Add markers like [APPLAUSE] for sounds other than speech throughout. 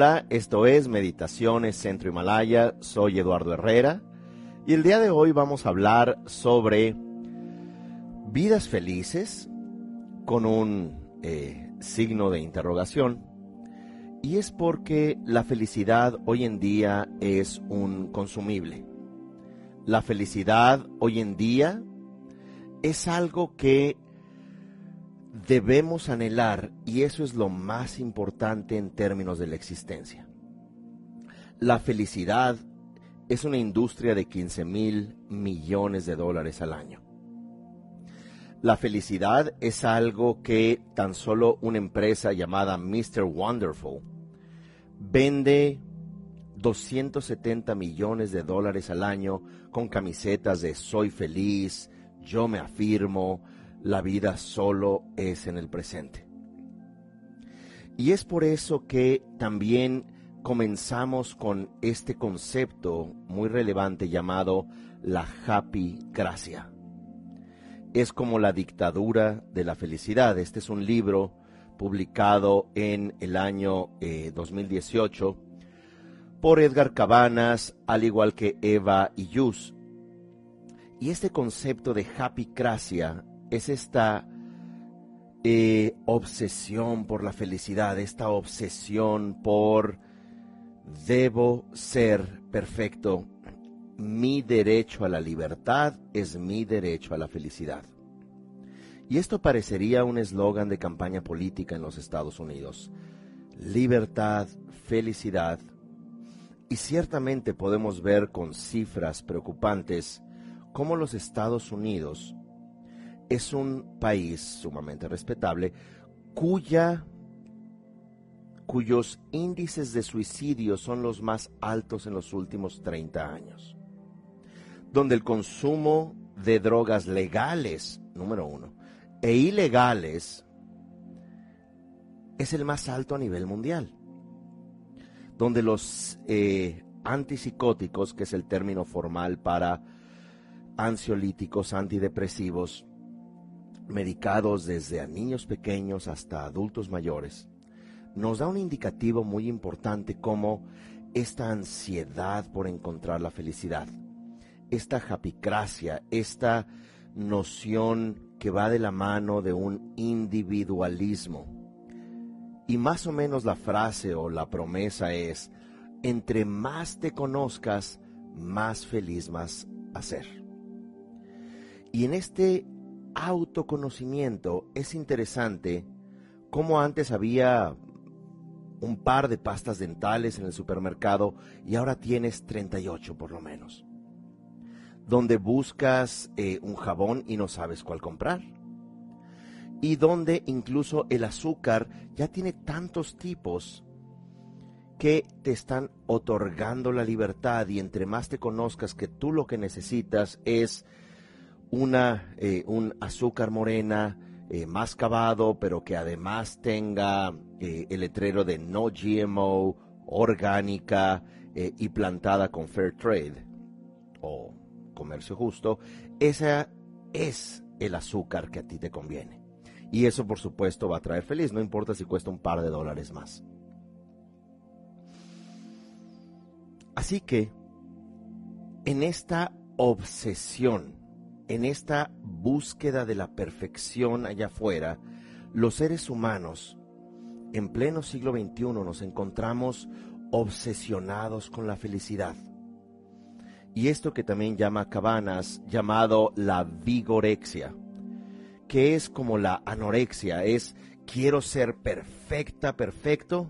Hola, esto es Meditaciones Centro Himalaya, soy Eduardo Herrera y el día de hoy vamos a hablar sobre vidas felices con un eh, signo de interrogación y es porque la felicidad hoy en día es un consumible. La felicidad hoy en día es algo que debemos anhelar y eso es lo más importante en términos de la existencia. La felicidad es una industria de 15 mil millones de dólares al año. La felicidad es algo que tan solo una empresa llamada Mr. Wonderful vende 270 millones de dólares al año con camisetas de soy feliz, yo me afirmo, la vida solo es en el presente. Y es por eso que también comenzamos con este concepto muy relevante llamado la happy gracia. Es como la dictadura de la felicidad. Este es un libro publicado en el año 2018 eh, por Edgar Cabanas, al igual que Eva y Yus. Y este concepto de happy gracia es esta eh, obsesión por la felicidad, esta obsesión por debo ser perfecto. Mi derecho a la libertad es mi derecho a la felicidad. Y esto parecería un eslogan de campaña política en los Estados Unidos. Libertad, felicidad. Y ciertamente podemos ver con cifras preocupantes cómo los Estados Unidos es un país sumamente respetable cuya cuyos índices de suicidio son los más altos en los últimos 30 años, donde el consumo de drogas legales, número uno, e ilegales es el más alto a nivel mundial, donde los eh, antipsicóticos, que es el término formal para ansiolíticos, antidepresivos, medicados desde niños pequeños hasta adultos mayores, nos da un indicativo muy importante como esta ansiedad por encontrar la felicidad, esta japicracia, esta noción que va de la mano de un individualismo. Y más o menos la frase o la promesa es, entre más te conozcas, más feliz vas a ser. Y en este autoconocimiento es interesante cómo antes había un par de pastas dentales en el supermercado y ahora tienes 38 por lo menos. Donde buscas eh, un jabón y no sabes cuál comprar. Y donde incluso el azúcar ya tiene tantos tipos que te están otorgando la libertad y entre más te conozcas que tú lo que necesitas es una, eh, un azúcar morena eh, más cavado, pero que además tenga eh, el letrero de no GMO, orgánica y plantada con fair trade o comercio justo, esa es el azúcar que a ti te conviene. Y eso por supuesto va a traer feliz, no importa si cuesta un par de dólares más. Así que, en esta obsesión en esta búsqueda de la perfección allá afuera, los seres humanos en pleno siglo XXI nos encontramos obsesionados con la felicidad. Y esto que también llama Cabanas, llamado la vigorexia, que es como la anorexia, es quiero ser perfecta, perfecto,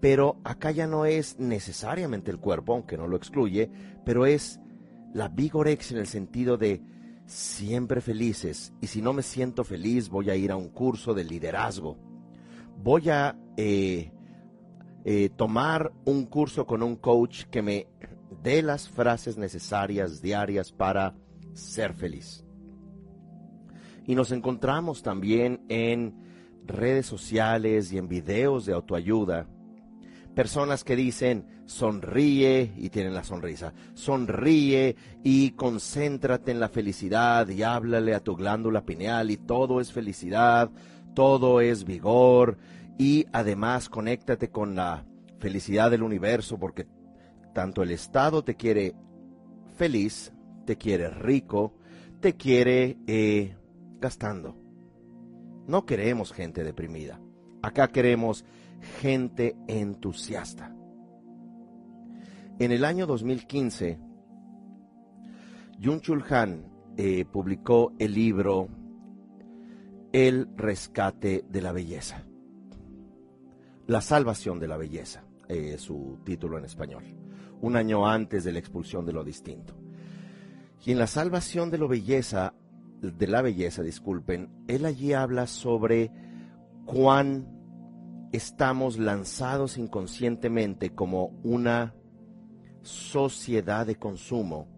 pero acá ya no es necesariamente el cuerpo, aunque no lo excluye, pero es la vigorexia en el sentido de siempre felices y si no me siento feliz voy a ir a un curso de liderazgo. Voy a eh, eh, tomar un curso con un coach que me dé las frases necesarias diarias para ser feliz. Y nos encontramos también en redes sociales y en videos de autoayuda personas que dicen sonríe y tienen la sonrisa, sonríe y concéntrate en la felicidad y háblale a tu glándula pineal y todo es felicidad, todo es vigor y además conéctate con la felicidad del universo porque tanto el Estado te quiere feliz, te quiere rico, te quiere eh, gastando. No queremos gente deprimida. Acá queremos gente entusiasta. En el año 2015, Jung Chul Han eh, publicó el libro El rescate de la belleza. La salvación de la belleza, es su título en español, un año antes de la expulsión de lo distinto. Y en la salvación de lo belleza, de la belleza, disculpen, él allí habla sobre cuán estamos lanzados inconscientemente como una sociedad de consumo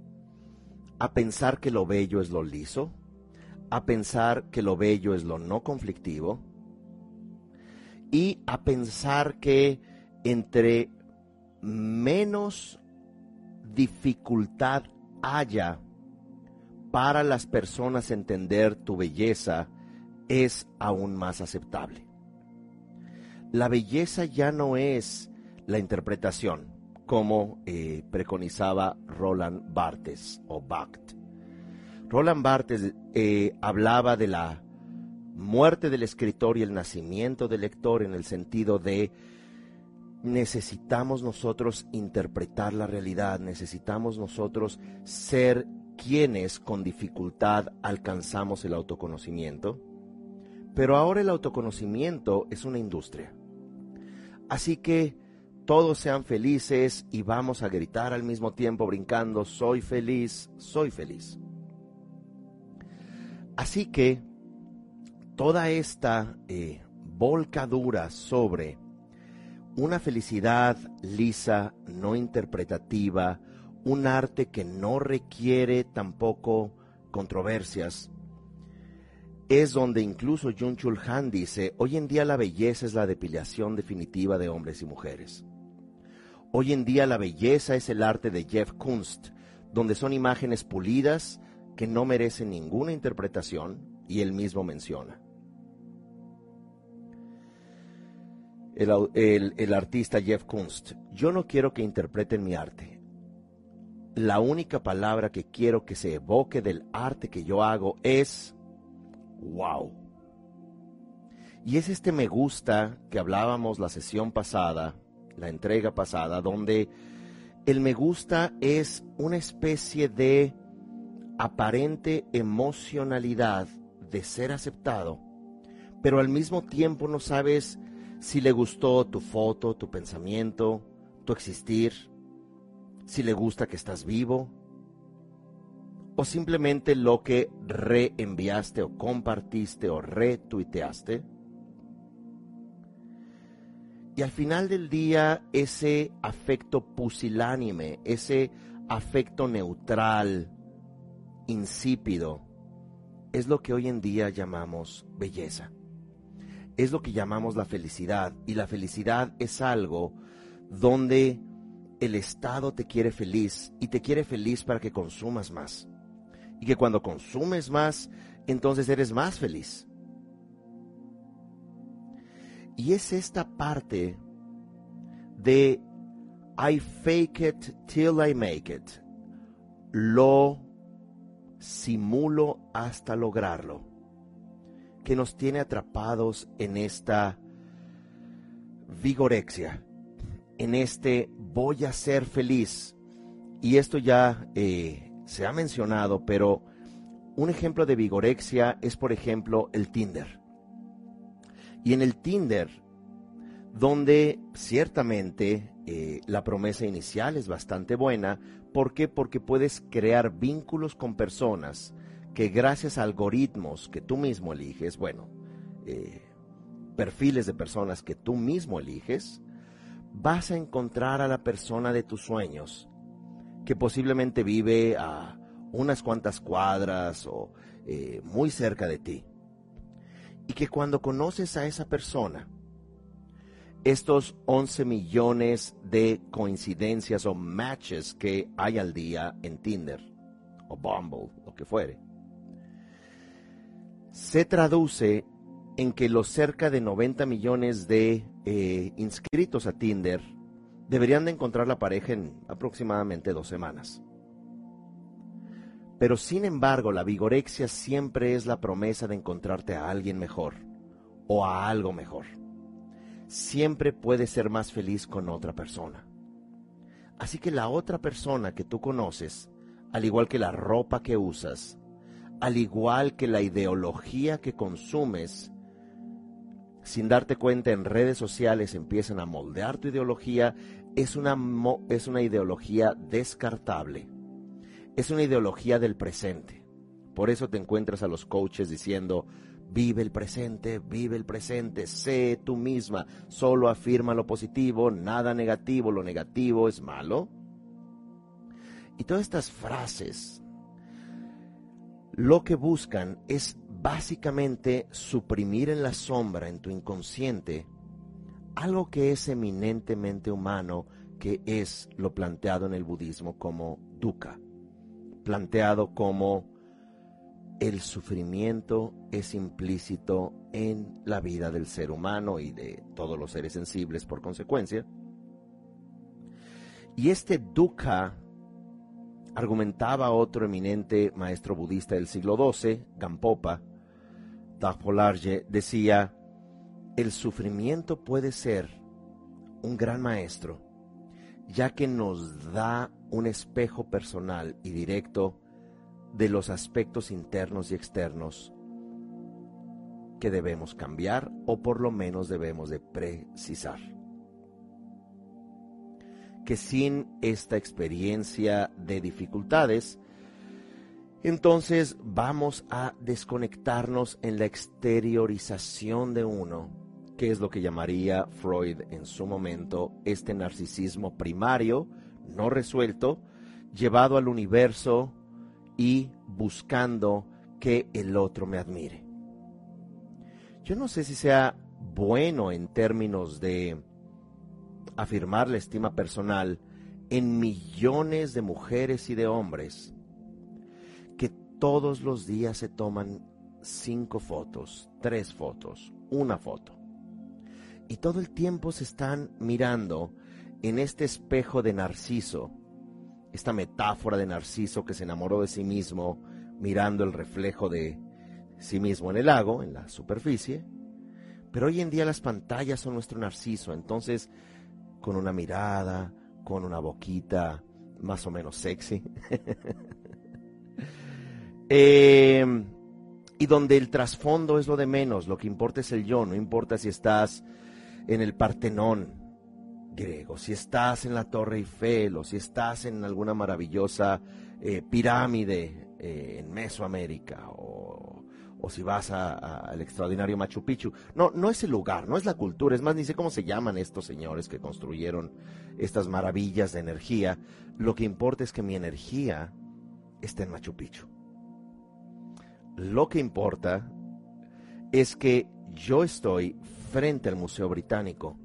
a pensar que lo bello es lo liso, a pensar que lo bello es lo no conflictivo y a pensar que entre menos dificultad haya para las personas entender tu belleza, es aún más aceptable. La belleza ya no es la interpretación, como eh, preconizaba Roland Barthes o Bacht. Roland Barthes eh, hablaba de la muerte del escritor y el nacimiento del lector en el sentido de necesitamos nosotros interpretar la realidad, necesitamos nosotros ser quienes con dificultad alcanzamos el autoconocimiento. Pero ahora el autoconocimiento es una industria. Así que todos sean felices y vamos a gritar al mismo tiempo brincando, soy feliz, soy feliz. Así que toda esta eh, volcadura sobre una felicidad lisa, no interpretativa, un arte que no requiere tampoco controversias, es donde incluso Jun Chul Han dice, hoy en día la belleza es la depilación definitiva de hombres y mujeres. Hoy en día la belleza es el arte de Jeff Kunst, donde son imágenes pulidas que no merecen ninguna interpretación y él mismo menciona. El, artista Jeff Kunst, yo no quiero que interpreten mi arte. La única palabra que quiero que se evoque del arte que yo hago es wow. Y es este me gusta que hablábamos la sesión pasada la entrega pasada, donde el me gusta es una especie de aparente emocionalidad de ser aceptado, pero al mismo tiempo no sabes si le gustó tu foto, tu pensamiento, tu existir, si le gusta que estás vivo, o simplemente lo que reenviaste o compartiste o retuiteaste. Y al final del día, ese afecto pusilánime, ese afecto neutral, insípido, es lo que hoy en día llamamos belleza. Es lo que llamamos la felicidad. Y la felicidad es algo donde el Estado te quiere feliz y te quiere feliz para que consumas más. Y que cuando consumes más, entonces eres más feliz. Y es esta parte de I fake it till I make it. Lo simulo hasta lograrlo. Que nos tiene atrapados en esta vigorexia, en este voy a ser feliz. Y esto ya eh, se ha mencionado, pero un ejemplo de vigorexia es, por ejemplo, el Tinder. Y en el Tinder, donde ciertamente eh, la promesa inicial es bastante buena, ¿por qué? Porque puedes crear vínculos con personas que gracias a algoritmos que tú mismo eliges, bueno, eh, perfiles de personas que tú mismo eliges, vas a encontrar a la persona de tus sueños, que posiblemente vive a unas cuantas cuadras o eh, muy cerca de ti y que cuando conoces a esa persona, estos 11 millones de coincidencias o matches que hay al día en Tinder o Bumble, lo que fuere, se traduce en que los cerca de 90 millones de eh, inscritos a Tinder deberían de encontrar la pareja en aproximadamente dos semanas. Pero sin embargo, la vigorexia siempre es la promesa de encontrarte a alguien mejor o a algo mejor. Siempre puedes ser más feliz con otra persona. Así que la otra persona que tú conoces, al igual que la ropa que usas, al igual que la ideología que consumes, sin darte cuenta en redes sociales empiezan a moldear tu ideología, es una, es una ideología descartable. Es una ideología del presente. Por eso te encuentras a los coaches diciendo, vive el presente, vive el presente, sé tú misma, solo afirma lo positivo, nada negativo, lo negativo es malo. Y todas estas frases lo que buscan es básicamente suprimir en la sombra, en tu inconsciente, algo que es eminentemente humano, que es lo planteado en el budismo como dukkha, planteado como el sufrimiento es implícito en la vida del ser humano y de todos los seres sensibles por consecuencia. Y este dukkha argumentaba otro eminente maestro budista del siglo XII, Gampopa, Dagpolarje, decía, el sufrimiento puede ser un gran maestro, ya que nos da un espejo personal y directo de los aspectos internos y externos que debemos cambiar o por lo menos debemos de precisar. Que sin esta experiencia de dificultades, entonces vamos a desconectarnos en la exteriorización de uno, que es lo que llamaría Freud en su momento este narcisismo primario, no resuelto, llevado al universo y buscando que el otro me admire. Yo no sé si sea bueno en términos de afirmar la estima personal en millones de mujeres y de hombres que todos los días se toman cinco fotos, tres fotos, una foto. Y todo el tiempo se están mirando en este espejo de Narciso, esta metáfora de Narciso que se enamoró de sí mismo mirando el reflejo de sí mismo en el lago, en la superficie. Pero hoy en día las pantallas son nuestro Narciso, entonces con una mirada, con una boquita más o menos sexy. [LAUGHS] Em, y donde el trasfondo es lo de menos, lo que importa es el yo, no importa si estás en el Partenón griego, si estás en la Torre Eiffel o si estás en alguna maravillosa eh, pirámide eh, en Mesoamérica o o si vas al extraordinario Machu Picchu. No, no es el lugar, no es la cultura, es más, ni sé cómo se llaman estos señores que construyeron estas maravillas de energía. Lo que importa es que mi energía está en Machu Picchu. Lo que importa es que yo estoy frente al Museo Británico.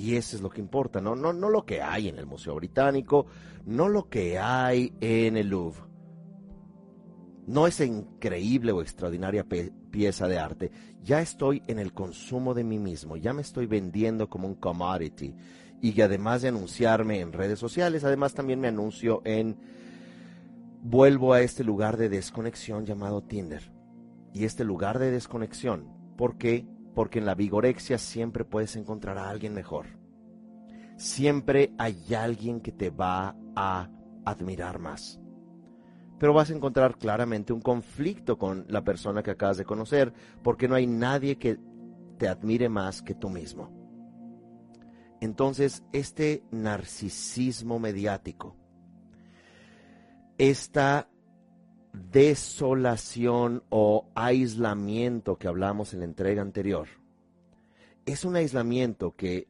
Y eso es lo que importa, ¿no? No, no lo que hay en el Museo Británico, no lo que hay en el Louvre no es increíble o extraordinaria pieza de arte. Ya estoy en el consumo de mí mismo, ya me estoy vendiendo como un commodity. Y además de anunciarme en redes sociales, además también me anuncio en... Vuelvo a este lugar de desconexión llamado Tinder. Y este lugar de desconexión, ¿por qué? Porque en la vigorexia siempre puedes encontrar a alguien mejor. Siempre hay alguien que te va a admirar más pero vas a encontrar claramente un conflicto con la persona que acabas de conocer, porque no hay nadie que te admire más que tú mismo. Entonces, este narcisismo mediático, esta desolación o aislamiento que hablamos en la entrega anterior, es un aislamiento que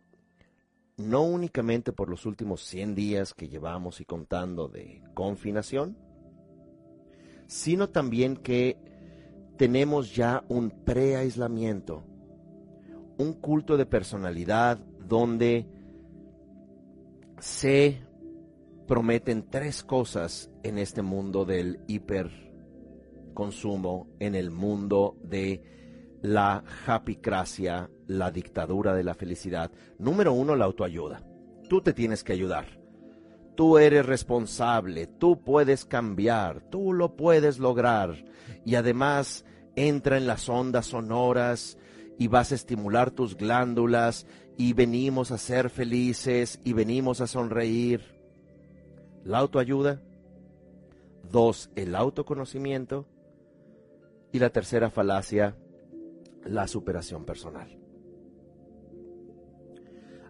no únicamente por los últimos 100 días que llevamos y contando de confinación, sino también que tenemos ya un pre-aislamiento, un culto de personalidad donde se prometen tres cosas en este mundo del hiperconsumo, en el mundo de la happycracia, la dictadura de la felicidad. Número uno, la autoayuda. tú te tienes que ayudar. Tú eres responsable, tú puedes cambiar, tú lo puedes lograr. Y además entra en las ondas sonoras y vas a estimular tus glándulas y venimos a ser felices y venimos a sonreír. La autoayuda. Dos, el autoconocimiento. Y la tercera falacia, la superación personal.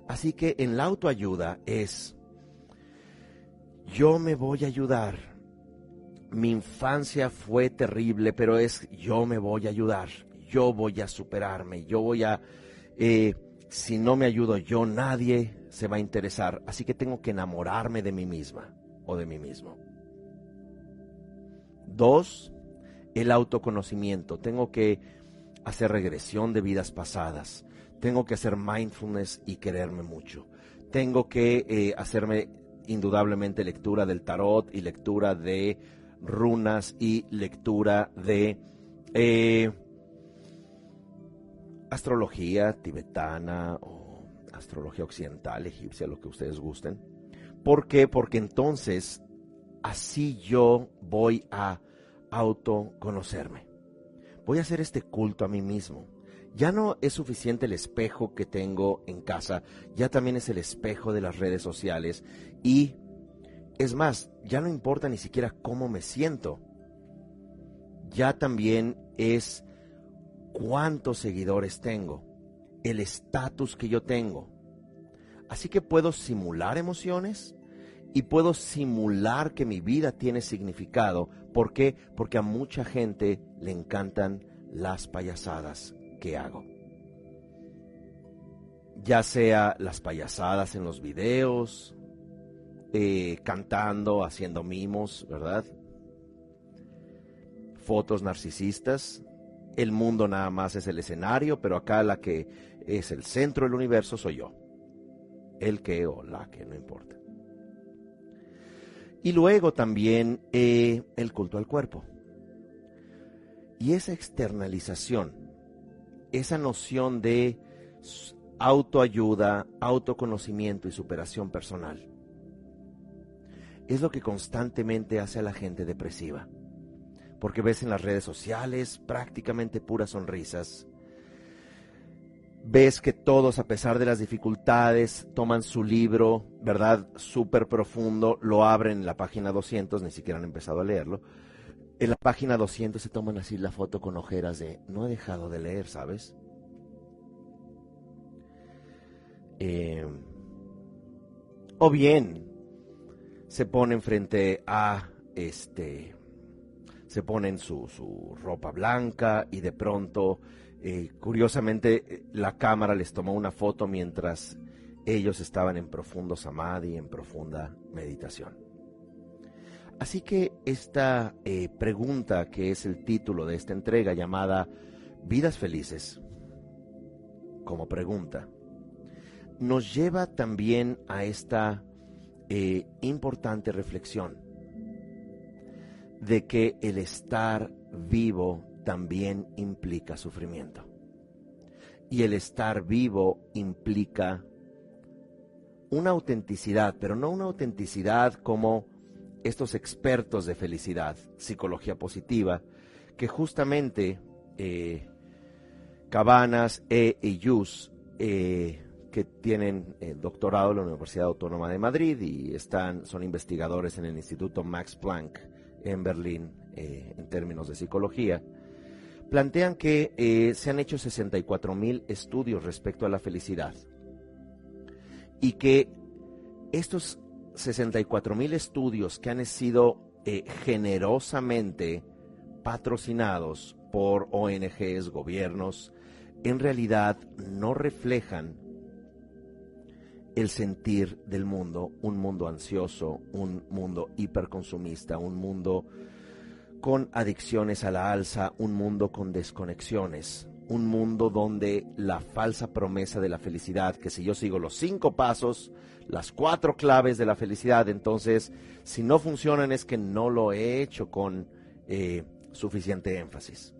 Así que en la autoayuda es, yo me voy a ayudar. Mi infancia fue terrible, pero es, yo me voy a ayudar. Yo voy a superarme. Yo voy a... Eh, si no me ayudo yo, nadie se va a interesar. Así que tengo que enamorarme de mí misma o de mí mismo. Dos, el autoconocimiento. Tengo que hacer regresión de vidas pasadas. Tengo que hacer mindfulness y quererme mucho. Tengo que eh, hacerme indudablemente lectura del tarot y lectura de runas y lectura de eh, astrología tibetana o astrología occidental, egipcia, lo que ustedes gusten. ¿Por qué? Porque entonces así yo voy a autoconocerme. Voy a hacer este culto a mí mismo. Ya no es suficiente el espejo que tengo en casa, ya también es el espejo de las redes sociales y es más, ya no importa ni siquiera cómo me siento. Ya también es cuántos seguidores tengo, el estatus que yo tengo. Así que puedo simular emociones y puedo simular que mi vida tiene significado. ¿Por qué? Porque a mucha gente le encantan las payasadas que hago. Ya sea las payasadas en los videos, eh, cantando, haciendo mimos, ¿verdad? Fotos narcisistas, el mundo nada más es el escenario, pero acá la que es el centro del universo soy yo. El que o la que, no importa. Y luego también eh, el culto al cuerpo. Y esa externalización, esa noción de autoayuda, autoconocimiento y superación personal, es lo que constantemente hace a la gente depresiva porque ves en las redes sociales prácticamente puras sonrisas. Ves que todos, a pesar de las dificultades, toman su libro, ¿verdad? Súper profundo, lo abren en la página 200, ni siquiera han empezado a leerlo. En la página 200 se toman así la foto con ojeras de, no he dejado de leer, ¿sabes? Eh, o bien se ponen frente a este se ponen su, su ropa blanca y de pronto, eh, curiosamente, la cámara les tomó una foto mientras ellos estaban en profundo samadhi, en profunda meditación. Así que esta eh, pregunta, que es el título de esta entrega llamada Vidas Felices, como pregunta, nos lleva también a esta eh, importante reflexión de que el estar vivo también implica sufrimiento. Y el estar vivo implica una autenticidad, pero no una autenticidad como estos expertos de felicidad, psicología positiva, que justamente eh, Cabanas e Yus, eh, que tienen eh, doctorado en la Universidad Autónoma de Madrid y están, son investigadores en el Instituto Max Planck en Berlín eh, en términos de psicología, plantean que eh, se han hecho 64 mil estudios respecto a la felicidad. Y que estos 64 mil estudios que han sido eh, generosamente patrocinados por ONGs, gobiernos, en realidad no reflejan el sentir del mundo, un mundo ansioso, un mundo hiperconsumista, un mundo con adicciones a la alza, un mundo con desconexiones, un mundo donde la falsa promesa de la felicidad, que si yo sigo los cinco pasos, las cuatro claves de la felicidad, entonces si no funcionan es que no lo he hecho con eh, suficiente énfasis.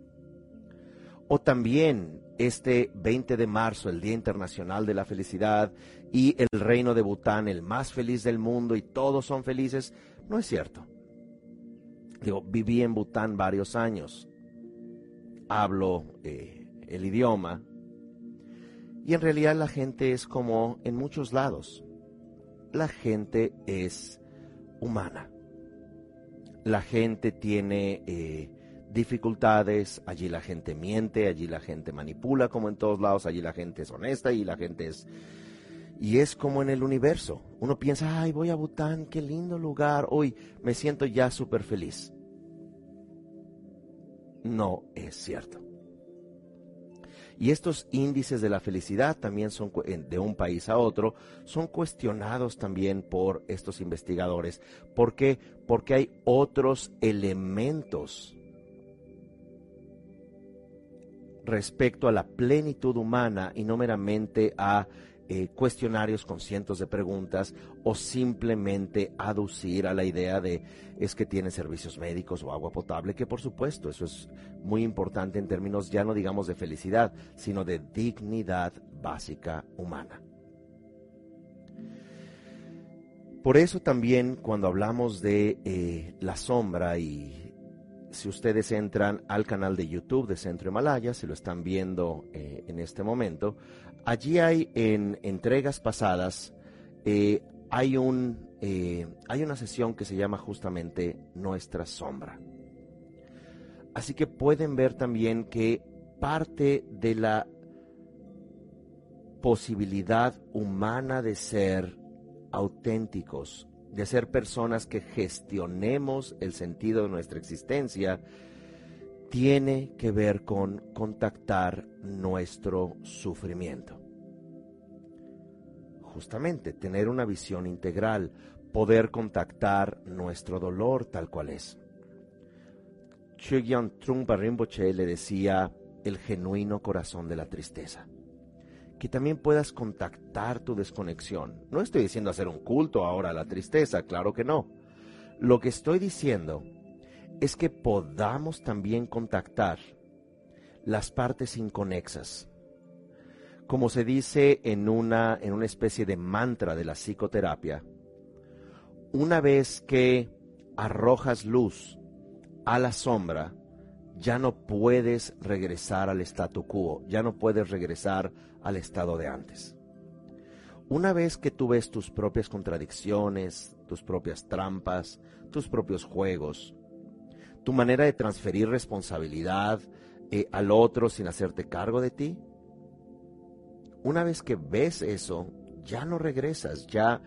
O también este 20 de marzo, el Día Internacional de la Felicidad, y el reino de Bután, el más feliz del mundo, y todos son felices, no es cierto. Digo, viví en Bután varios años, hablo eh, el idioma, y en realidad la gente es como en muchos lados. La gente es humana. La gente tiene eh, dificultades, allí la gente miente, allí la gente manipula como en todos lados, allí la gente es honesta y la gente es... Y es como en el universo. Uno piensa, ay, voy a Bután, qué lindo lugar, hoy me siento ya súper feliz. No es cierto. Y estos índices de la felicidad también son de un país a otro, son cuestionados también por estos investigadores. ¿Por qué? Porque hay otros elementos respecto a la plenitud humana y no meramente a eh, cuestionarios con cientos de preguntas o simplemente aducir a la idea de es que tiene servicios médicos o agua potable, que por supuesto eso es muy importante en términos ya no digamos de felicidad, sino de dignidad básica humana. Por eso también cuando hablamos de eh, la sombra y si ustedes entran al canal de YouTube de Centro Himalaya, se lo están viendo eh, en este momento, Allí hay en entregas pasadas, eh, hay, un, eh, hay una sesión que se llama justamente Nuestra Sombra. Así que pueden ver también que parte de la posibilidad humana de ser auténticos, de ser personas que gestionemos el sentido de nuestra existencia, tiene que ver con contactar nuestro sufrimiento. Justamente, tener una visión integral, poder contactar nuestro dolor tal cual es. Chögyam Trungpa Rinpoche le decía el genuino corazón de la tristeza. Que también puedas contactar tu desconexión. No estoy diciendo hacer un culto ahora a la tristeza, claro que no. Lo que estoy diciendo es que podamos también contactar las partes inconexas. Como se dice en una, en una especie de mantra de la psicoterapia, una vez que arrojas luz a la sombra, ya no puedes regresar al statu quo, ya no puedes regresar al estado de antes. Una vez que tú ves tus propias contradicciones, tus propias trampas, tus propios juegos, tu manera de transferir responsabilidad eh, al otro sin hacerte cargo de ti. Una vez que ves eso, ya no regresas, ya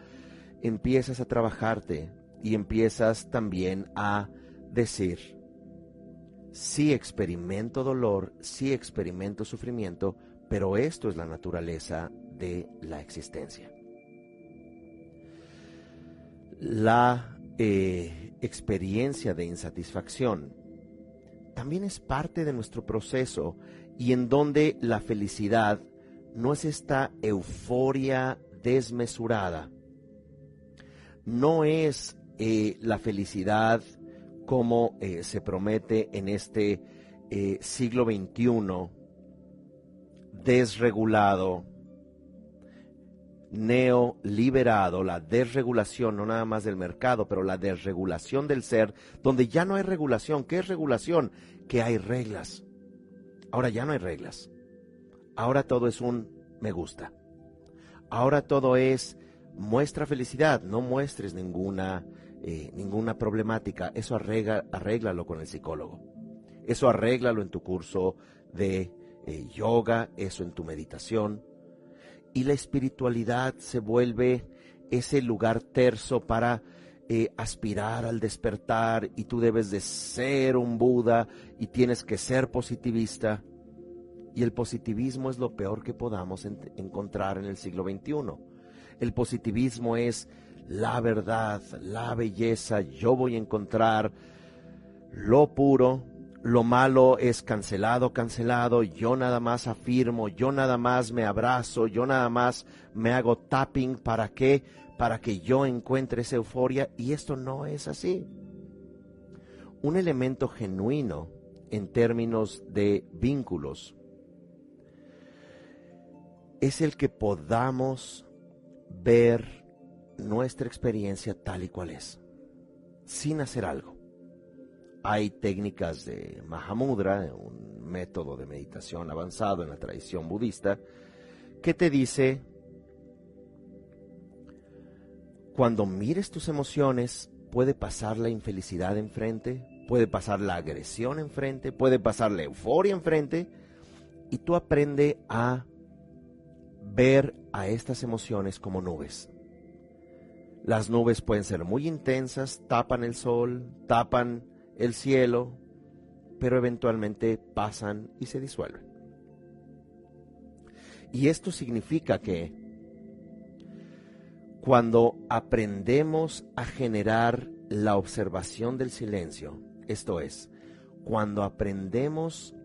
empiezas a trabajarte y empiezas también a decir, sí experimento dolor, sí experimento sufrimiento, pero esto es la naturaleza de la existencia. La eh, experiencia de insatisfacción. También es parte de nuestro proceso y en donde la felicidad no es esta euforia desmesurada, no es eh, la felicidad como eh, se promete en este eh, siglo XXI, desregulado, neoliberado, la desregulación, no nada más del mercado, pero la desregulación del ser, donde ya no hay regulación. ¿Qué es regulación? Que hay reglas. Ahora ya no hay reglas. Ahora todo es un me gusta. Ahora todo es muestra felicidad, no muestres ninguna, eh, ninguna problemática. Eso arregla, arréglalo con el psicólogo. Eso arréglalo en tu curso de eh, yoga, eso en tu meditación y la espiritualidad se vuelve ese lugar terso para eh, aspirar al despertar y tú debes de ser un Buda y tienes que ser positivista. Y el positivismo es lo peor que podamos encontrar en el siglo XXI. El positivismo es la verdad, la belleza, yo voy a encontrar lo puro, lo malo es cancelado, cancelado, yo nada más afirmo, yo nada más me abrazo, yo nada más me hago tapping, ¿para qué? Para que yo encuentre esa euforia y esto no es así. Un elemento genuino en términos de vínculos es el que podamos ver nuestra experiencia tal y cual es, sin hacer algo. Hay técnicas de Mahamudra, un método de meditación avanzado en la tradición budista, que te dice, cuando mires tus emociones, puede pasar la infelicidad enfrente, puede pasar la agresión enfrente, puede pasar la euforia enfrente, y tú aprende a ver a estas emociones como nubes. Las nubes pueden ser muy intensas, tapan el sol, tapan el cielo, pero eventualmente pasan y se disuelven. Y esto significa que cuando aprendemos a generar la observación del silencio, esto es, cuando aprendemos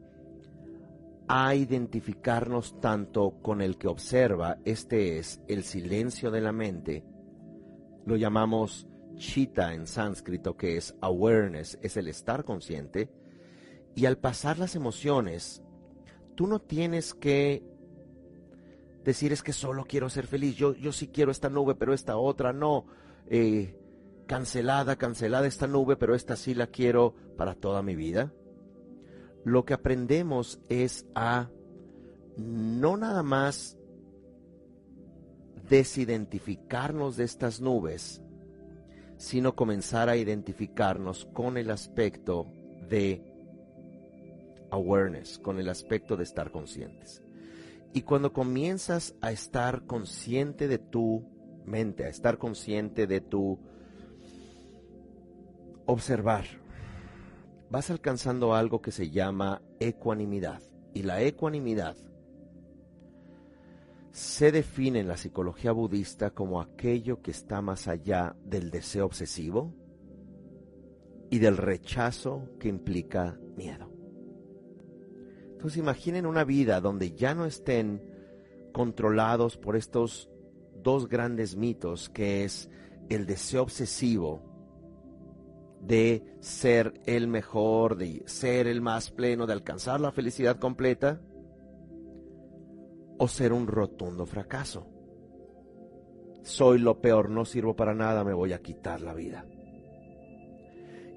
a identificarnos tanto con el que observa, este es el silencio de la mente, lo llamamos chita en sánscrito, que es awareness, es el estar consciente, y al pasar las emociones, tú no tienes que decir es que solo quiero ser feliz, yo, yo sí quiero esta nube, pero esta otra no. Eh, cancelada, cancelada esta nube, pero esta sí la quiero para toda mi vida. Lo que aprendemos es a no nada más desidentificarnos de estas nubes, sino comenzar a identificarnos con el aspecto de awareness, con el aspecto de estar conscientes. Y cuando comienzas a estar consciente de tu mente, a estar consciente de tu observar, vas alcanzando algo que se llama ecuanimidad. Y la ecuanimidad se define en la psicología budista como aquello que está más allá del deseo obsesivo y del rechazo que implica miedo. Entonces imaginen una vida donde ya no estén controlados por estos dos grandes mitos que es el deseo obsesivo de ser el mejor, de ser el más pleno, de alcanzar la felicidad completa, o ser un rotundo fracaso. Soy lo peor, no sirvo para nada, me voy a quitar la vida.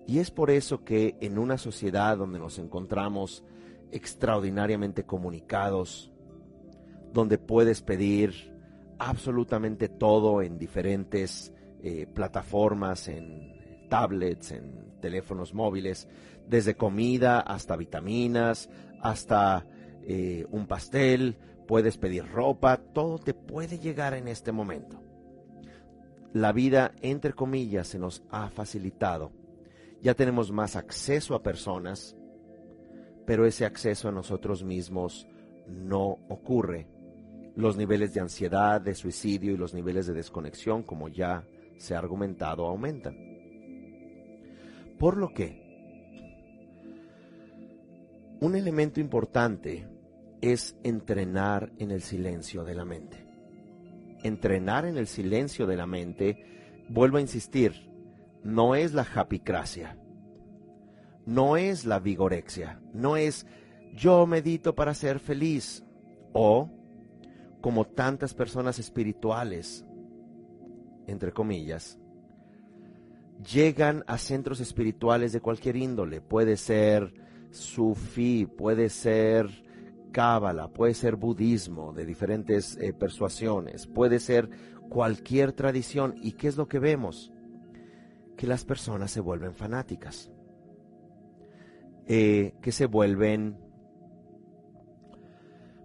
Y es por eso que en una sociedad donde nos encontramos extraordinariamente comunicados, donde puedes pedir absolutamente todo en diferentes eh, plataformas, en tablets, en teléfonos móviles, desde comida hasta vitaminas, hasta eh, un pastel, puedes pedir ropa, todo te puede llegar en este momento. La vida, entre comillas, se nos ha facilitado. Ya tenemos más acceso a personas, pero ese acceso a nosotros mismos no ocurre. Los niveles de ansiedad, de suicidio y los niveles de desconexión, como ya se ha argumentado, aumentan. Por lo que, un elemento importante es entrenar en el silencio de la mente. Entrenar en el silencio de la mente, vuelvo a insistir, no es la japicracia, no es la vigorexia, no es yo medito para ser feliz o como tantas personas espirituales, entre comillas, llegan a centros espirituales de cualquier índole, puede ser sufí, puede ser cábala, puede ser budismo de diferentes eh, persuasiones, puede ser cualquier tradición. ¿Y qué es lo que vemos? Que las personas se vuelven fanáticas. Eh, que se vuelven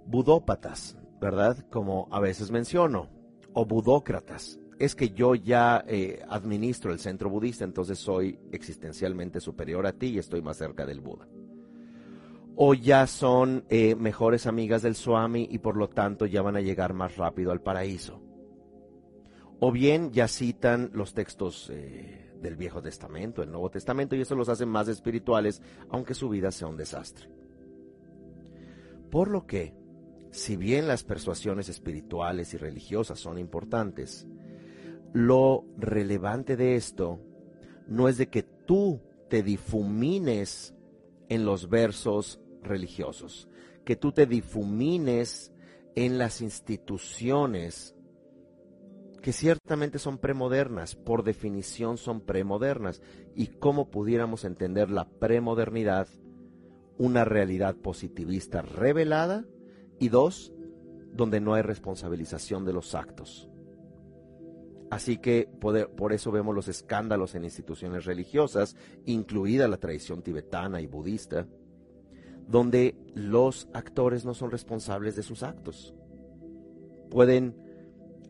budópatas, ¿verdad? Como a veces menciono, o budócratas. Es que yo ya eh, administro el centro budista, entonces soy existencialmente superior a ti y estoy más cerca del Buda. O ya son eh, mejores amigas del Swami y por lo tanto ya van a llegar más rápido al paraíso. O bien ya citan los textos del Viejo Testamento, el Nuevo Testamento, y eso los hace más espirituales, aunque su vida sea un desastre. Por lo que, si bien las persuasiones espirituales y religiosas son importantes, lo relevante de esto no es de que tú te difumines en los versos religiosos, que tú te difumines en las instituciones que ciertamente son premodernas, por definición son premodernas, y cómo pudiéramos entender la premodernidad, una realidad positivista revelada, y dos, donde no hay responsabilización de los actos. Así que por eso vemos los escándalos en instituciones religiosas, incluida la tradición tibetana y budista, donde los actores no son responsables de sus actos. Pueden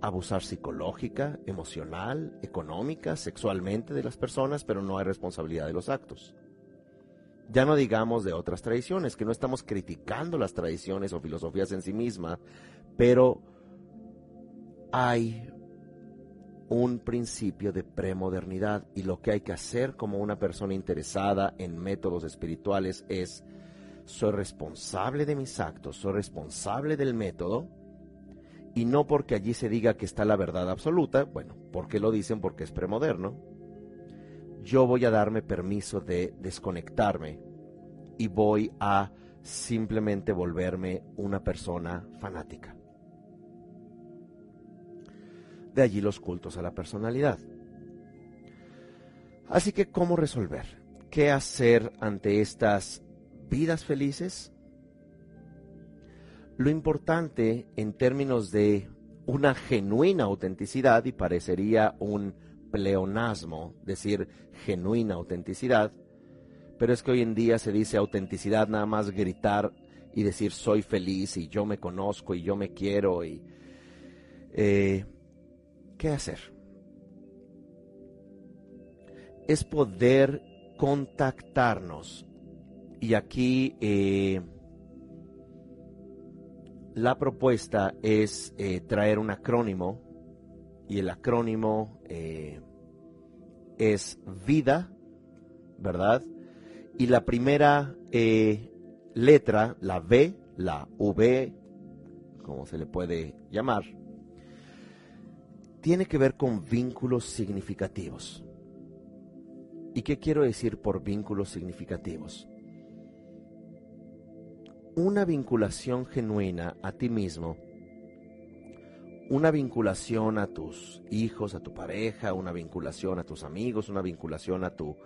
abusar psicológica, emocional, económica, sexualmente de las personas, pero no hay responsabilidad de los actos. Ya no digamos de otras tradiciones, que no estamos criticando las tradiciones o filosofías en sí mismas, pero hay un principio de premodernidad y lo que hay que hacer como una persona interesada en métodos espirituales es soy responsable de mis actos, soy responsable del método y no porque allí se diga que está la verdad absoluta, bueno, porque lo dicen porque es premoderno, yo voy a darme permiso de desconectarme y voy a simplemente volverme una persona fanática. De allí los cultos a la personalidad. Así que, ¿cómo resolver? ¿Qué hacer ante estas vidas felices? Lo importante en términos de una genuina autenticidad, y parecería un pleonasmo decir genuina autenticidad, pero es que hoy en día se dice autenticidad nada más gritar y decir soy feliz y yo me conozco y yo me quiero y eh, ¿qué hacer? Es poder contactarnos y aquí eh, la propuesta es eh, traer un acrónimo y el acrónimo eh, es vida, ¿verdad? Y la primera letra, la V, la V, como se le puede llamar, tiene que ver con vínculos significativos. ¿Y qué quiero decir por vínculos significativos? Una vinculación genuina a ti mismo, una vinculación a tus hijos, a tu pareja, una vinculación a tus amigos, una vinculación a tu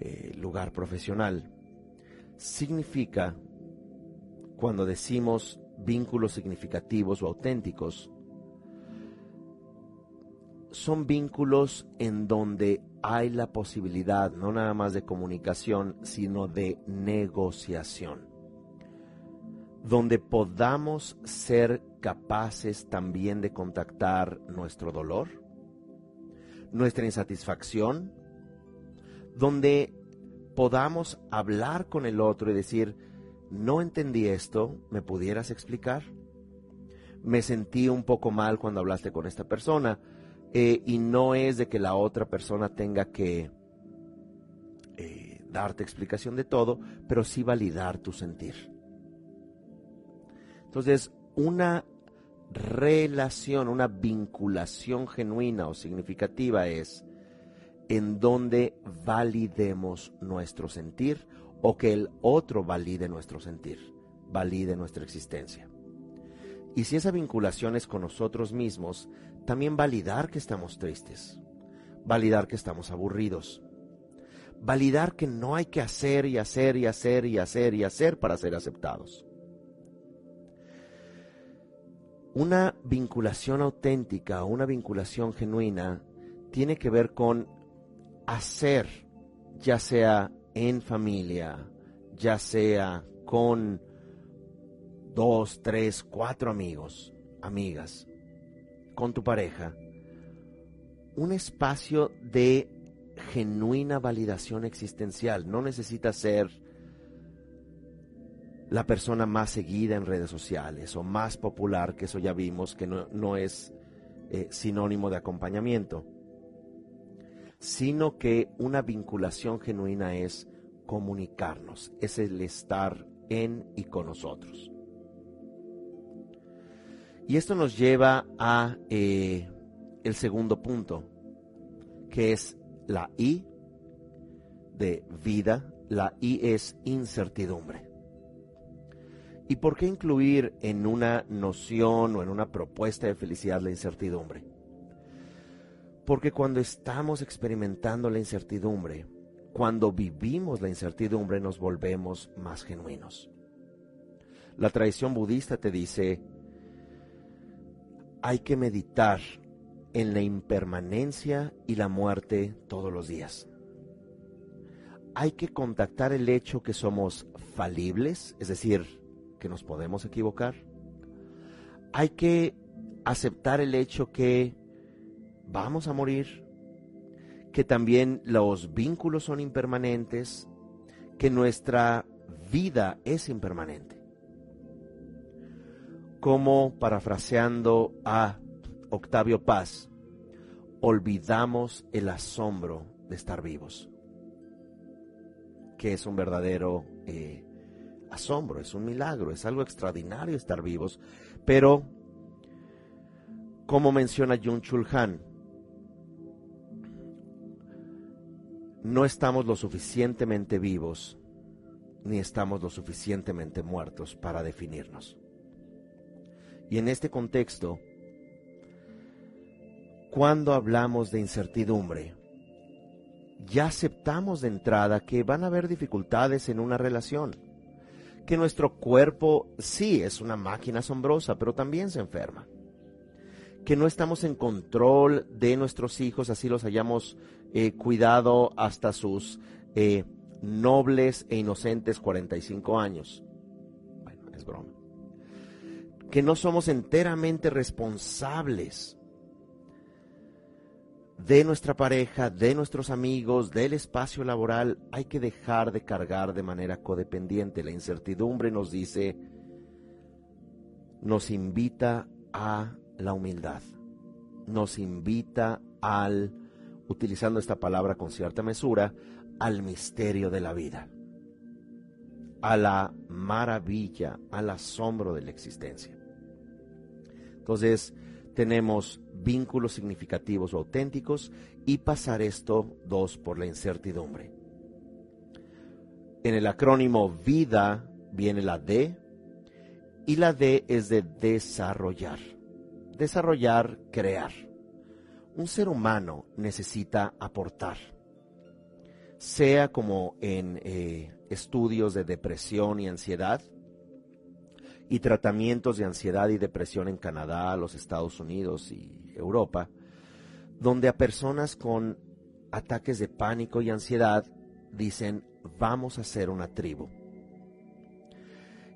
eh, lugar profesional, significa, cuando decimos vínculos significativos o auténticos, son vínculos en donde hay la posibilidad no nada más de comunicación, sino de negociación donde podamos ser capaces también de contactar nuestro dolor, nuestra insatisfacción, donde podamos hablar con el otro y decir, no entendí esto, ¿me pudieras explicar? Me sentí un poco mal cuando hablaste con esta persona eh, y no es de que la otra persona tenga que eh, darte explicación de todo, pero sí validar tu sentir. Entonces, una relación, una vinculación genuina o significativa es en donde validemos nuestro sentir o que el otro valide nuestro sentir, valide nuestra existencia. Y si esa vinculación es con nosotros mismos, también validar que estamos tristes, validar que estamos aburridos, validar que no hay que hacer y hacer y hacer y hacer y hacer para ser aceptados. Una vinculación auténtica, una vinculación genuina, tiene que ver con hacer, ya sea en familia, ya sea con dos, tres, cuatro amigos, amigas, con tu pareja, un espacio de genuina validación existencial. No necesita ser la persona más seguida en redes sociales o más popular, que eso ya vimos que no, es eh, sinónimo de acompañamiento, sino que una vinculación genuina es comunicarnos, es el estar en y con nosotros. Y esto nos lleva a eh, el segundo punto, que es la I de vida, la I es incertidumbre. ¿Y por qué incluir en una noción o en una propuesta de felicidad la incertidumbre? Porque cuando estamos experimentando la incertidumbre, cuando vivimos la incertidumbre nos volvemos más genuinos. La tradición budista te dice, hay que meditar en la impermanencia y la muerte todos los días. Hay que contactar el hecho que somos falibles, es decir, que nos podemos equivocar. Hay que aceptar el hecho que vamos a morir, que también los vínculos son impermanentes, que nuestra vida es impermanente. Como parafraseando a Octavio Paz, olvidamos el asombro de estar vivos, que es un verdadero eh, asombro, es un milagro, es algo extraordinario estar vivos, pero como menciona Jun Chul Han, no estamos lo suficientemente vivos ni estamos lo suficientemente muertos para definirnos. Y en este contexto, cuando hablamos de incertidumbre, ya aceptamos de entrada que van a haber dificultades en una relación, que nuestro cuerpo sí es una máquina asombrosa, pero también se enferma, que no estamos en control de nuestros hijos, así los hayamos eh, cuidado hasta sus eh, nobles e inocentes 45 años. Bueno, es broma. Que no somos enteramente responsables de nuestra pareja, de nuestros amigos, del espacio laboral, hay que dejar de cargar de manera codependiente. La incertidumbre nos dice, nos invita a la humildad, nos invita al, utilizando esta palabra con cierta mesura, al misterio de la vida, a la maravilla, al asombro de la existencia. Entonces, tenemos vínculos significativos o auténticos y pasar esto dos por la incertidumbre. En el acrónimo vida viene la D y la D es de desarrollar. Desarrollar, crear. Un ser humano necesita aportar, sea como en eh, estudios de depresión y ansiedad, y tratamientos de ansiedad y depresión en Canadá, los Estados Unidos y Europa, donde a personas con ataques de pánico y ansiedad dicen, vamos a ser una tribu.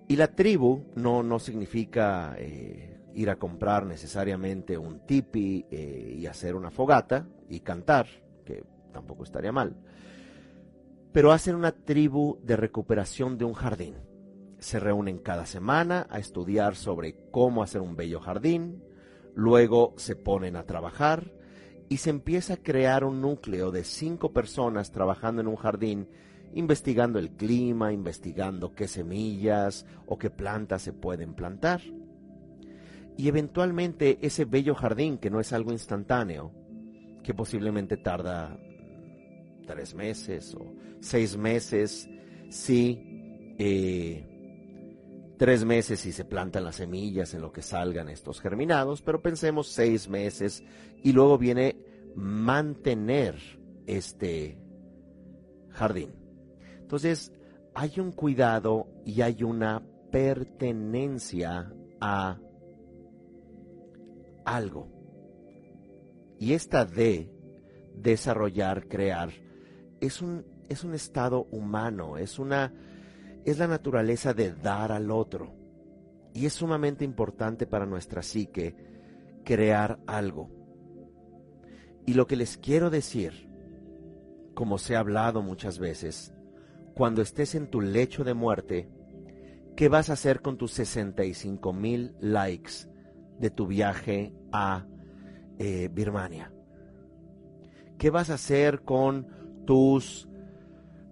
Y la tribu no, no significa eh, ir a comprar necesariamente un tipi eh, y hacer una fogata y cantar, que tampoco estaría mal, pero hacen una tribu de recuperación de un jardín se reúnen cada semana a estudiar sobre cómo hacer un bello jardín, luego se ponen a trabajar y se empieza a crear un núcleo de cinco personas trabajando en un jardín, investigando el clima, investigando qué semillas o qué plantas se pueden plantar. Y eventualmente ese bello jardín, que no es algo instantáneo, que posiblemente tarda tres meses o seis meses, si eh, tres meses y se plantan las semillas en lo que salgan estos germinados, pero pensemos seis meses y luego viene mantener este jardín. Entonces, hay un cuidado y hay una pertenencia a algo. Y esta de desarrollar, crear, es un, es un estado humano, es una es la naturaleza de dar al otro. Y es sumamente importante para nuestra psique crear algo. Y lo que les quiero decir, como se ha hablado muchas veces, cuando estés en tu lecho de muerte, ¿qué vas a hacer con tus 65 mil likes de tu viaje a eh, Birmania? ¿Qué vas a hacer con tus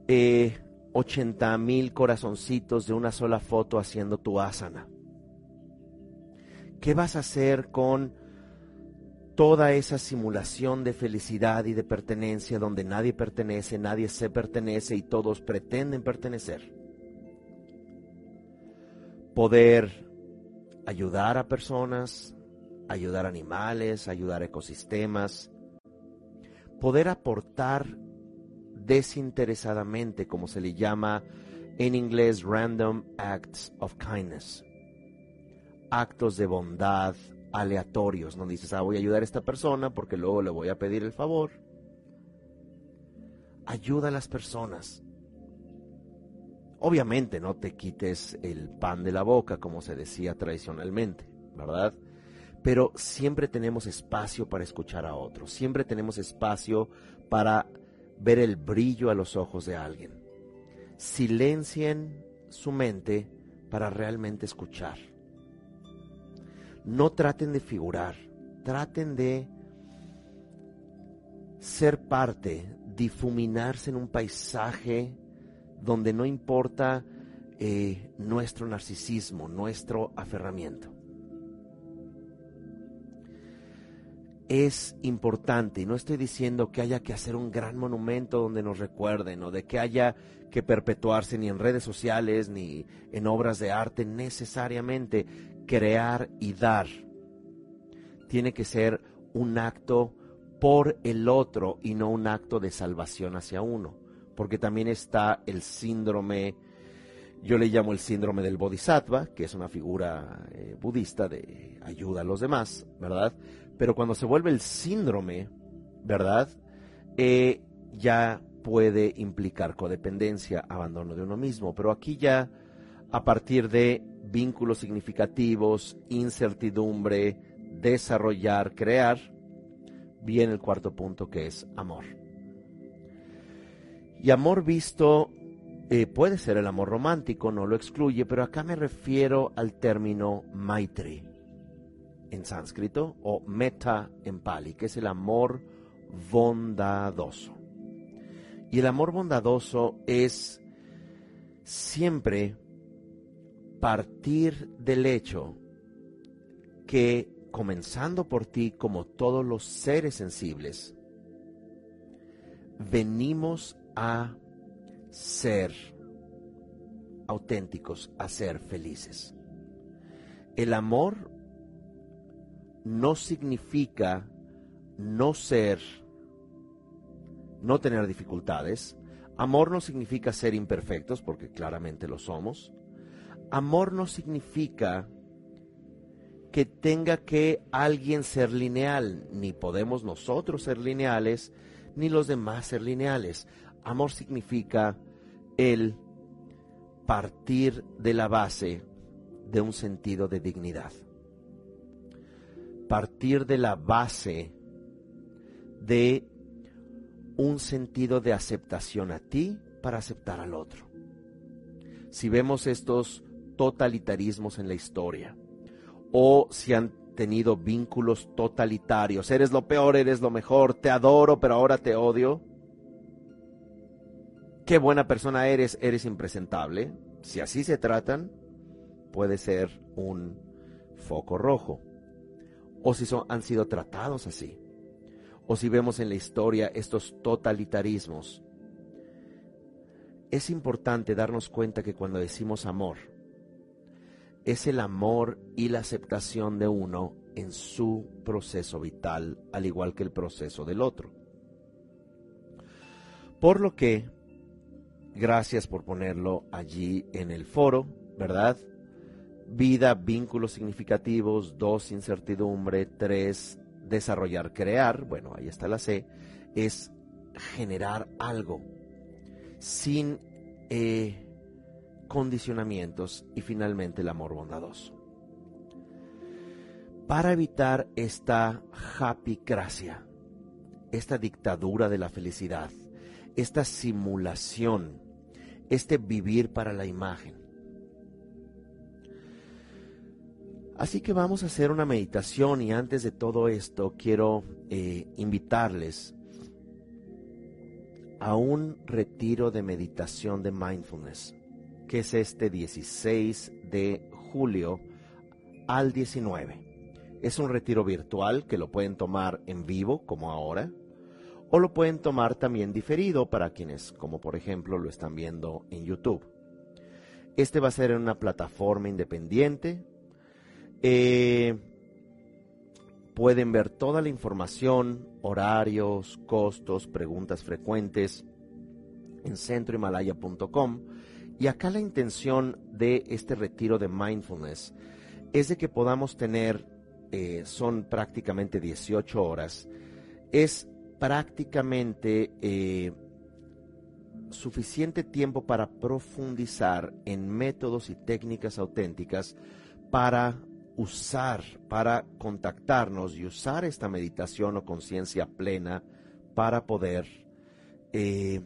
eh, 80 mil corazoncitos de una sola foto haciendo tu asana? ¿Qué vas a hacer con toda esa simulación de felicidad y de pertenencia donde nadie pertenece, nadie se pertenece y todos pretenden pertenecer. Poder ayudar a personas, ayudar a animales, ayudar a ecosistemas, poder aportar desinteresadamente, como se le llama en inglés, random acts of kindness, actos de bondad aleatorios, no dices, ah, voy a ayudar a esta persona porque luego le voy a pedir el favor. Ayuda a las personas. Obviamente no te quites el pan de la boca, como se decía tradicionalmente, ¿verdad? Pero siempre tenemos espacio para escuchar a otros, siempre tenemos espacio para ver el brillo a los ojos de alguien. Silencien su mente para realmente escuchar no traten de figurar, traten de ser parte, difuminarse en un paisaje donde no importa eh, nuestro narcisismo, nuestro aferramiento. Es importante, y no estoy diciendo que haya que hacer un gran monumento donde nos recuerden, o de que haya que perpetuarse ni en redes sociales, ni en obras de arte necesariamente crear y dar. Tiene que ser un acto por el otro y no un acto de salvación hacia uno, porque también está el síndrome, yo le llamo el síndrome del bodhisattva, que es una figura eh, budista de ayuda a los demás, ¿verdad? Pero cuando se vuelve el síndrome, ¿verdad? Eh, ya puede implicar codependencia, abandono de uno mismo, pero aquí ya a partir de vínculos significativos, incertidumbre, desarrollar, crear, viene el cuarto punto que es amor. Y amor visto eh, puede ser el amor romántico, no lo excluye, pero acá me refiero al término maitri en sánscrito o meta en pali, que es el amor bondadoso. Y el amor bondadoso es siempre partir del hecho que, comenzando por ti, como todos los seres sensibles, venimos a ser auténticos, a ser felices. El amor no significa no ser, no tener dificultades. Amor no significa ser imperfectos, porque claramente lo somos amor no significa que tenga que alguien ser lineal, ni podemos nosotros ser lineales, ni los demás ser lineales. Amor significa el partir de la base de un sentido de dignidad. Partir de la base de un sentido de aceptación a ti para aceptar al otro. Si vemos estos totalitarismos en la historia o si han tenido vínculos totalitarios. Eres lo peor, eres lo mejor, te adoro, pero ahora te odio. Qué buena persona eres, eres impresentable. Si así se tratan, puede ser un foco rojo. O si son, han sido tratados así. O si vemos en la historia estos totalitarismos. Es importante darnos cuenta que cuando decimos amor, es el amor y la aceptación de uno en su proceso vital, al igual que el proceso del otro. Por lo que, gracias por ponerlo allí en el foro, ¿verdad? Vida, vínculos significativos, dos, incertidumbre, tres, desarrollar, crear, bueno, ahí está la C, es generar algo sin eh, condicionamientos y finalmente el amor bondadoso. Para evitar esta gracia, esta dictadura de la felicidad, esta simulación, este vivir para la imagen. Así que vamos a hacer una meditación y antes de todo esto quiero eh, invitarles a un retiro de meditación de mindfulness que es este 16 de julio al 19. Es un retiro virtual que lo pueden tomar en vivo, como ahora, o lo pueden tomar también diferido para quienes, como por ejemplo, lo están viendo en YouTube. Este va a ser en una plataforma independiente. Eh, pueden ver toda la información, horarios, costos, preguntas frecuentes en centrohimalaya.com. Y acá la intención de este retiro de mindfulness es de que podamos tener, eh, son prácticamente 18 horas, es prácticamente eh, suficiente tiempo para profundizar en métodos y técnicas auténticas para usar, para contactarnos y usar esta meditación o conciencia plena para poder eh,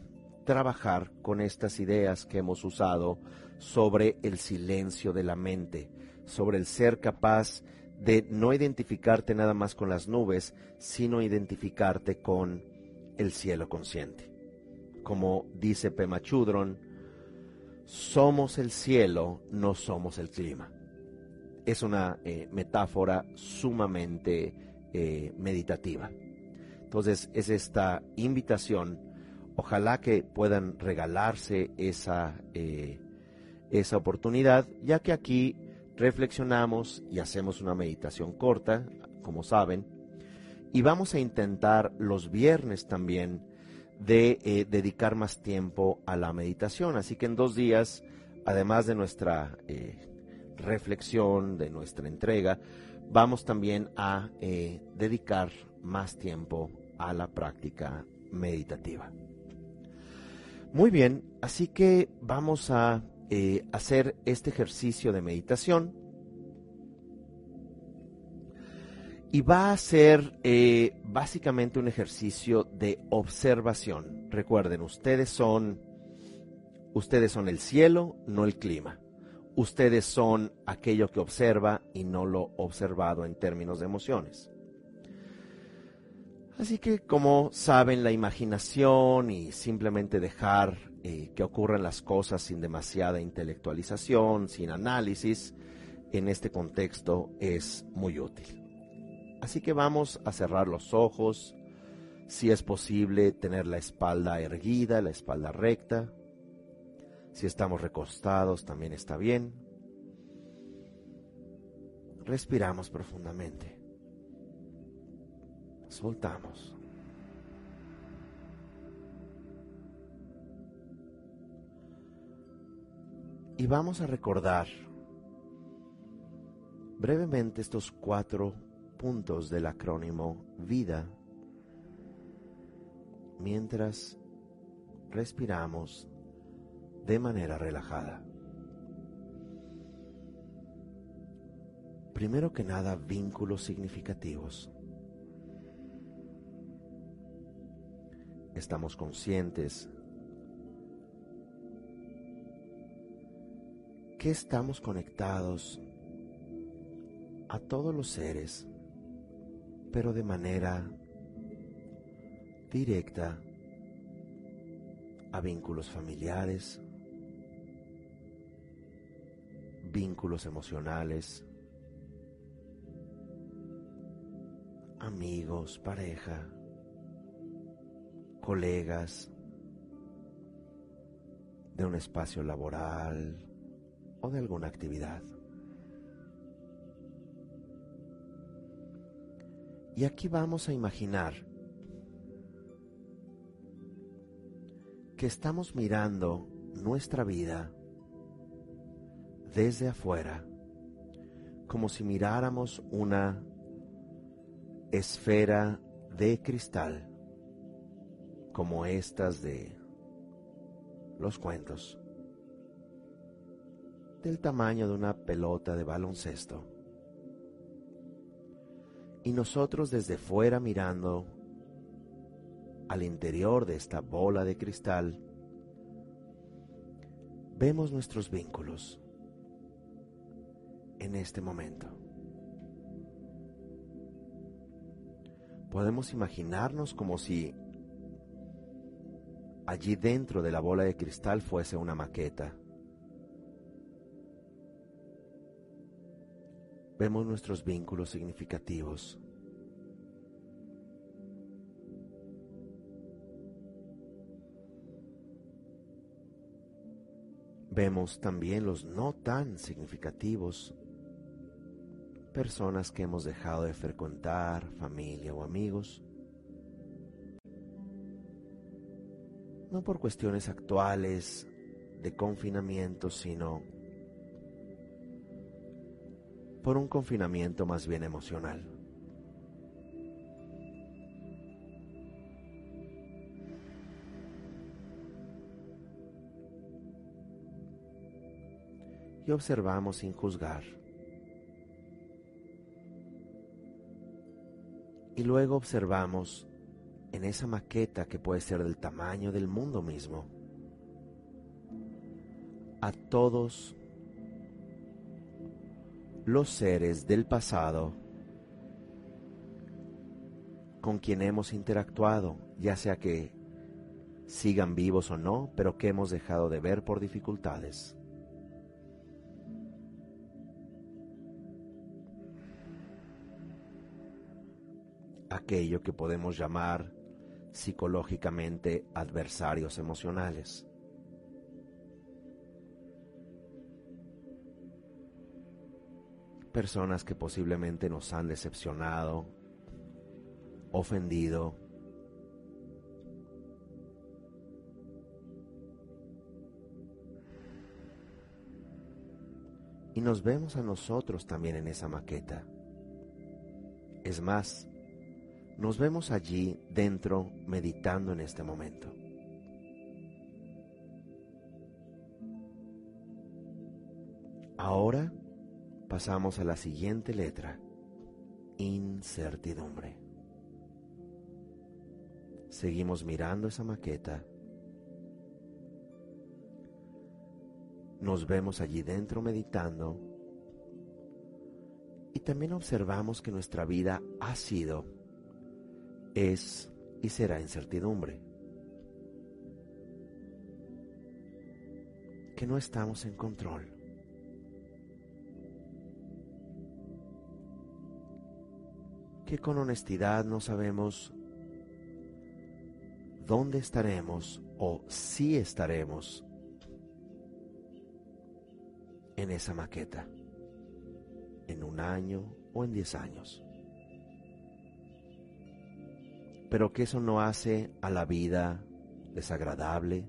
trabajar con estas ideas que hemos usado sobre el silencio de la mente, sobre el ser capaz de no identificarte nada más con las nubes, sino identificarte con el cielo consciente. Como dice Pema Chudron, somos el cielo, no somos el clima. Es una eh, metáfora sumamente eh, meditativa. Entonces es esta invitación, ojalá que puedan regalarse esa, eh, esa oportunidad, ya que aquí reflexionamos y hacemos una meditación corta, como saben, y vamos a intentar los viernes también de dedicar más tiempo a la meditación. Así que en dos días, además de nuestra reflexión, de nuestra entrega, vamos también a eh, dedicar más tiempo a la práctica meditativa. Muy bien, así que vamos a hacer este ejercicio de meditación y va a ser eh, básicamente un ejercicio de observación. Recuerden, ustedes son, ustedes son el cielo, no el clima. Ustedes son aquello que observa y no lo observado en términos de emociones. Así que como saben, la imaginación y simplemente dejar eh, que ocurran las cosas sin demasiada intelectualización, sin análisis, en este contexto es muy útil. Así que vamos a cerrar los ojos, si es posible tener la espalda erguida, la espalda recta. Si estamos recostados también está bien. Respiramos profundamente. Soltamos. Y vamos a recordar brevemente estos cuatro puntos del acrónimo vida mientras respiramos de manera relajada. Primero que nada, vínculos significativos. Estamos conscientes que estamos conectados a todos los seres pero de manera directa a vínculos familiares, vínculos emocionales, amigos, pareja, colegas, de un espacio laboral o de alguna actividad. Y aquí vamos a imaginar que estamos mirando nuestra vida desde afuera, como si miráramos una esfera de cristal, como estas de los cuentos, del tamaño de una pelota de baloncesto. Y nosotros desde fuera mirando al interior de esta bola de cristal, vemos nuestros vínculos en este momento. Podemos imaginarnos como si allí dentro de la bola de cristal fuese una maqueta vemos nuestros vínculos significativos. Vemos también los no tan significativos, personas que hemos dejado de frecuentar, familia o amigos, no por cuestiones actuales de confinamiento, sino por un confinamiento más bien emocional. Y observamos sin juzgar. Y luego observamos en esa maqueta que puede ser del tamaño del mundo mismo a todos los seres del pasado con quien hemos interactuado, ya sea que sigan vivos o no, pero que hemos dejado de ver por dificultades. Aquello que podemos llamar psicológicamente adversarios emocionales. personas que posiblemente nos han decepcionado, ofendido, y nos vemos a nosotros también en esa maqueta. Es más, nos vemos allí dentro meditando en este momento. Ahora pasamos a la siguiente letra, incertidumbre. Seguimos mirando esa maqueta. Nos vemos allí dentro meditando y también observamos que nuestra vida ha sido, es y será incertidumbre. Que no estamos en control. que con honestidad no sabemos dónde estaremos o si estaremos en esa maqueta, en un año o en diez años. Pero que eso no hace a la vida desagradable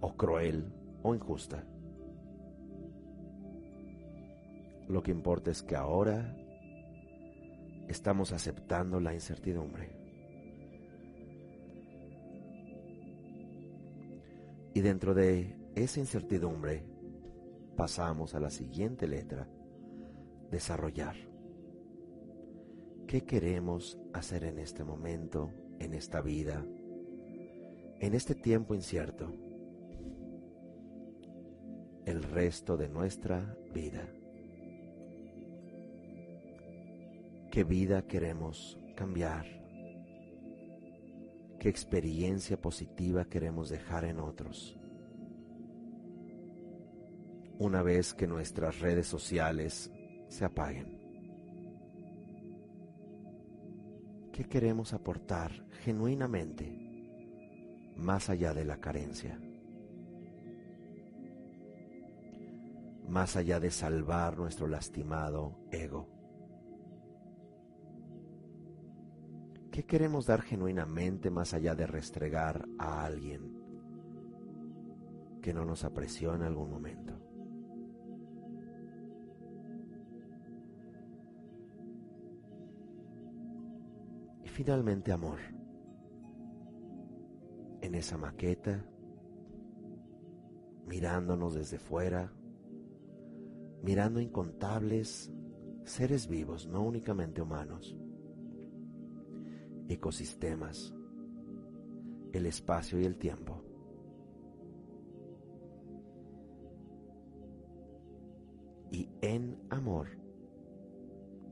o cruel o injusta. Lo que importa es que ahora estamos aceptando la incertidumbre. Y dentro de esa incertidumbre pasamos a la siguiente letra, desarrollar. ¿Qué queremos hacer en este momento, en esta vida, en este tiempo incierto, el resto de nuestra vida? qué vida queremos cambiar, qué experiencia positiva queremos dejar en otros. Una vez que nuestras redes sociales se apaguen. ¿Qué queremos aportar genuinamente más allá de la carencia? Más allá de salvar nuestro lastimado ego. ¿Qué queremos dar genuinamente más allá de restregar a alguien que no nos apreció en algún momento? Finalmente amor. En esa maqueta, mirándonos desde fuera, mirando incontables seres vivos, no únicamente humanos ecosistemas, el espacio y el tiempo. Y en amor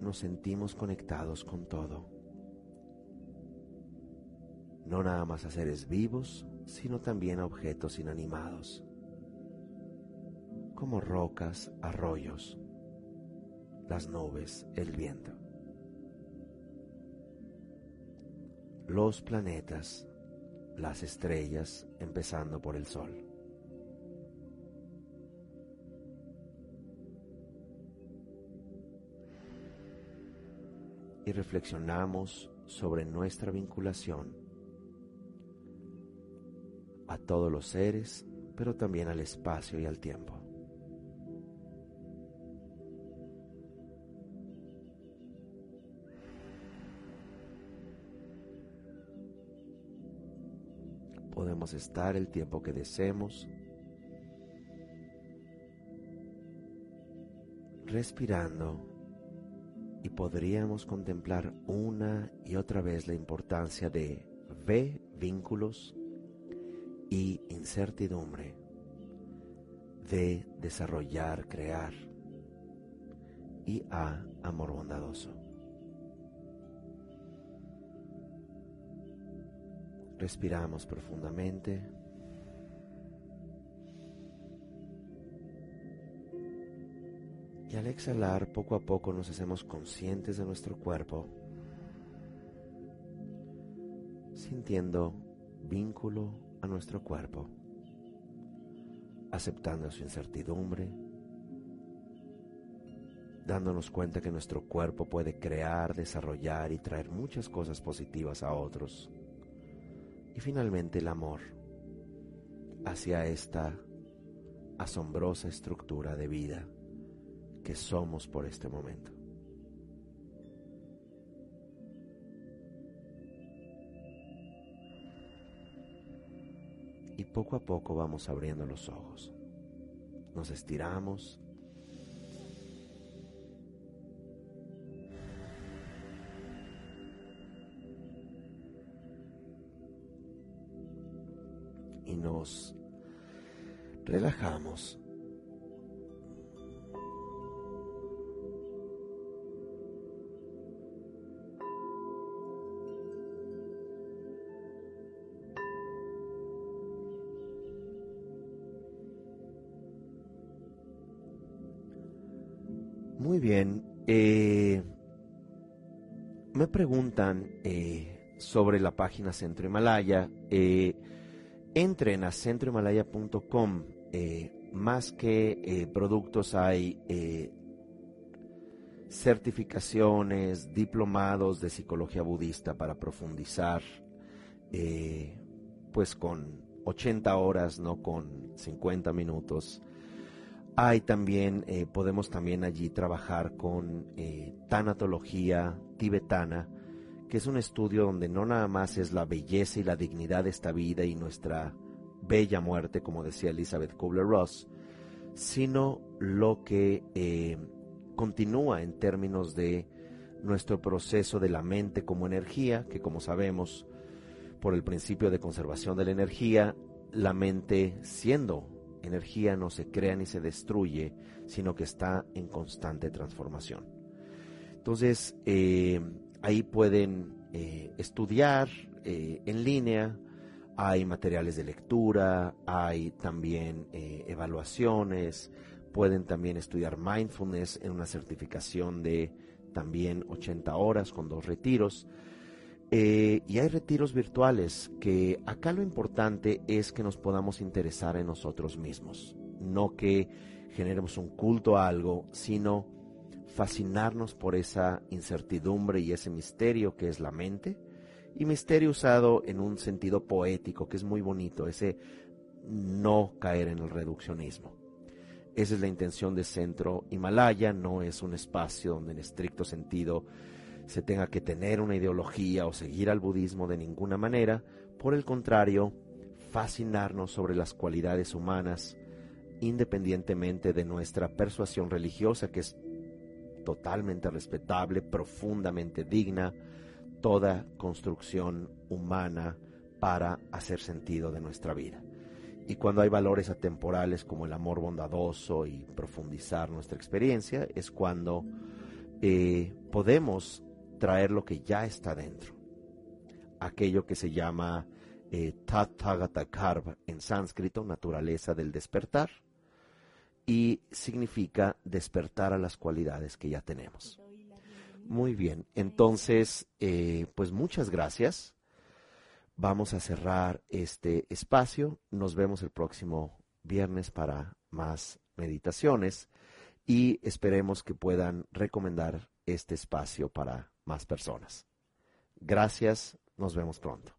nos sentimos conectados con todo. No nada más a seres vivos, sino también a objetos inanimados, como rocas, arroyos, las nubes, el viento. Los planetas, las estrellas, empezando por el Sol. Y reflexionamos sobre nuestra vinculación todos los seres, pero también al espacio y al tiempo. Podemos estar el tiempo que deseemos, respirando y podríamos contemplar una y otra vez la importancia de V, vínculos, y incertidumbre, de desarrollar, crear, y A, amor bondadoso. Respiramos profundamente. Y al exhalar, poco a poco nos hacemos conscientes de nuestro cuerpo, sintiendo vínculo nuestro cuerpo, aceptando su incertidumbre, dándonos cuenta que nuestro cuerpo puede crear, desarrollar y traer muchas cosas positivas a otros. Y finalmente el amor hacia esta asombrosa estructura de vida que somos por este momento. Y poco a poco vamos abriendo los ojos. Nos estiramos. Y nos relajamos. Sobre la página Centro Himalaya. Eh, entren a centrohimalaya.com. más que productos hay certificaciones, diplomados de psicología budista para profundizar, pues con 80 horas, no con 50 minutos hay también, eh, podemos también allí trabajar con eh, tanatología tibetana, que es un estudio donde no nada más es la belleza y la dignidad de esta vida y nuestra bella muerte, como decía Elizabeth Kubler-Ross, sino lo que eh, continúa en términos de nuestro proceso de la mente como energía, que como sabemos, por el principio de conservación de la energía, la mente siendo energía no se crea ni se destruye, sino que está en constante transformación. Entonces, eh, ahí pueden eh, estudiar eh, en línea, hay materiales de lectura, hay también evaluaciones, pueden también estudiar mindfulness en una certificación de también 80 horas con dos retiros. Eh, y hay retiros virtuales que acá lo importante es que nos podamos interesar en nosotros mismos, no que generemos un culto a algo, sino fascinarnos por esa incertidumbre y ese misterio que es la mente, y misterio usado en un sentido poético que es muy bonito, ese no caer en el reduccionismo. Esa es la intención de Centro Himalaya, no es un espacio donde en estricto sentido se tenga que tener una ideología o seguir al budismo de ninguna manera, por el contrario, fascinarnos sobre las cualidades humanas, independientemente de nuestra persuasión religiosa, que es totalmente respetable, profundamente digna, toda construcción humana para hacer sentido de nuestra vida. Y cuando hay valores atemporales como el amor bondadoso y profundizar nuestra experiencia, es cuando eh, podemos traer lo que ya está dentro. Aquello que se llama eh, en sánscrito, naturaleza del despertar. Y significa despertar a las cualidades que ya tenemos. Muy bien, entonces, eh, pues muchas gracias. Vamos a cerrar este espacio. Nos vemos el próximo viernes para más meditaciones y esperemos que puedan recomendar este espacio para más personas. Gracias, nos vemos pronto.